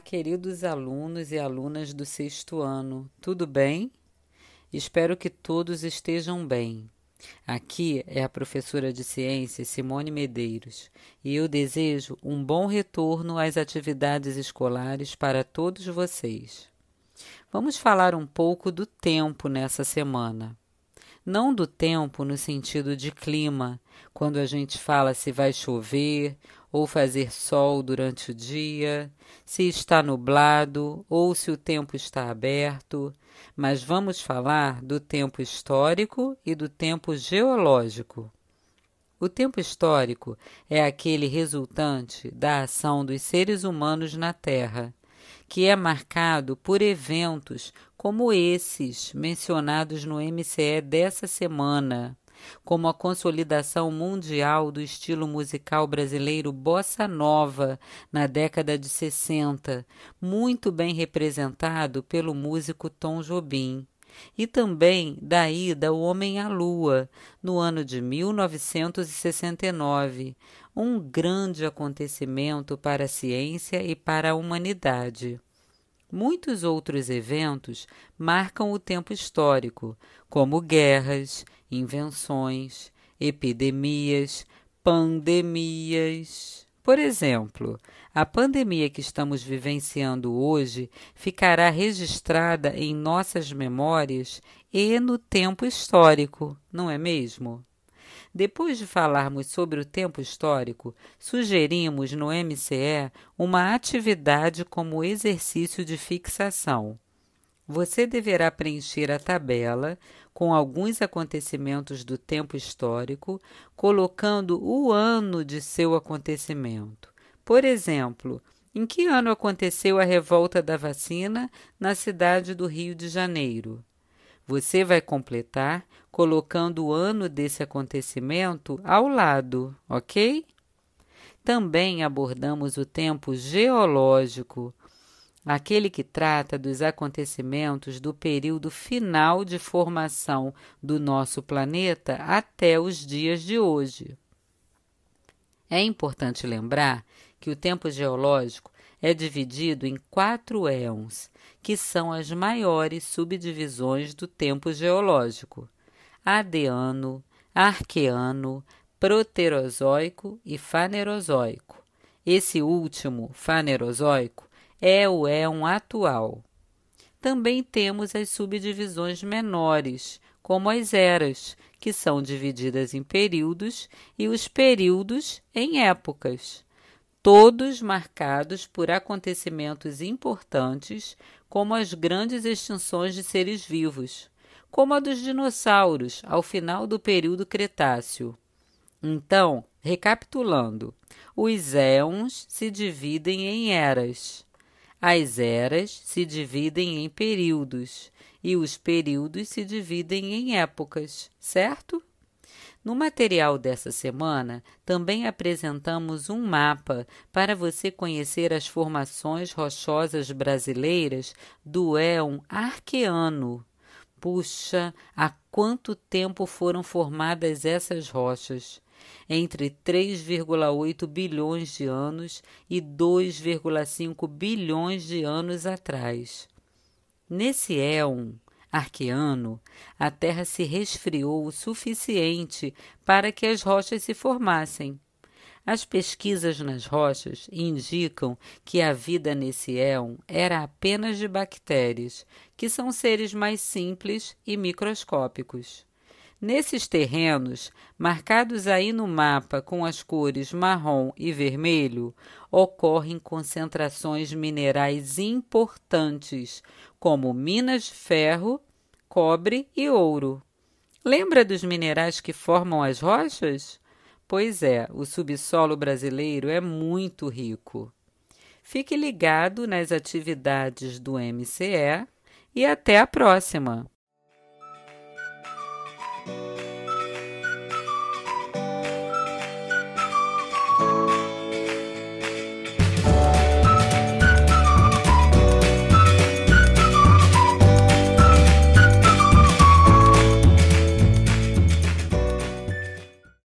queridos alunos e alunas do sexto ano, tudo bem? Espero que todos estejam bem. Aqui é a professora de ciências Simone Medeiros e eu desejo um bom retorno às atividades escolares para todos vocês. Vamos falar um pouco do tempo nessa semana. Não do tempo no sentido de clima, quando a gente fala se vai chover ou fazer sol durante o dia, se está nublado ou se o tempo está aberto, mas vamos falar do tempo histórico e do tempo geológico. O tempo histórico é aquele resultante da ação dos seres humanos na Terra, que é marcado por eventos como esses mencionados no MCE dessa semana como a consolidação mundial do estilo musical brasileiro bossa nova na década de 60, muito bem representado pelo músico Tom Jobim e também da ida ao Homem à Lua, no ano de 1969, um grande acontecimento para a ciência e para a humanidade. Muitos outros eventos marcam o tempo histórico, como guerras, invenções, epidemias, pandemias. Por exemplo, a pandemia que estamos vivenciando hoje ficará registrada em nossas memórias e no tempo histórico, não é mesmo? Depois de falarmos sobre o tempo histórico, sugerimos no MCE uma atividade como exercício de fixação. Você deverá preencher a tabela com alguns acontecimentos do tempo histórico, colocando o ano de seu acontecimento. Por exemplo, em que ano aconteceu a revolta da vacina na cidade do Rio de Janeiro? Você vai completar colocando o ano desse acontecimento ao lado, ok? Também abordamos o tempo geológico, aquele que trata dos acontecimentos do período final de formação do nosso planeta até os dias de hoje. É importante lembrar que o tempo geológico é dividido em quatro éons, que são as maiores subdivisões do tempo geológico: Adeano, Arqueano, Proterozoico e Fanerozoico. Esse último, Fanerozoico, é o éon atual. Também temos as subdivisões menores, como as eras, que são divididas em períodos, e os períodos em épocas todos marcados por acontecimentos importantes, como as grandes extinções de seres vivos, como a dos dinossauros ao final do período Cretáceo. Então, recapitulando, os éons se dividem em eras. As eras se dividem em períodos e os períodos se dividem em épocas, certo? No material dessa semana, também apresentamos um mapa para você conhecer as formações rochosas brasileiras do éon arqueano. Puxa, há quanto tempo foram formadas essas rochas? Entre 3,8 bilhões de anos e 2,5 bilhões de anos atrás. Nesse éon, arqueano, a Terra se resfriou o suficiente para que as rochas se formassem. As pesquisas nas rochas indicam que a vida nesse éon era apenas de bactérias, que são seres mais simples e microscópicos. Nesses terrenos, marcados aí no mapa com as cores marrom e vermelho, ocorrem concentrações minerais importantes, como minas de ferro, cobre e ouro. Lembra dos minerais que formam as rochas? Pois é, o subsolo brasileiro é muito rico. Fique ligado nas atividades do MCE e até a próxima!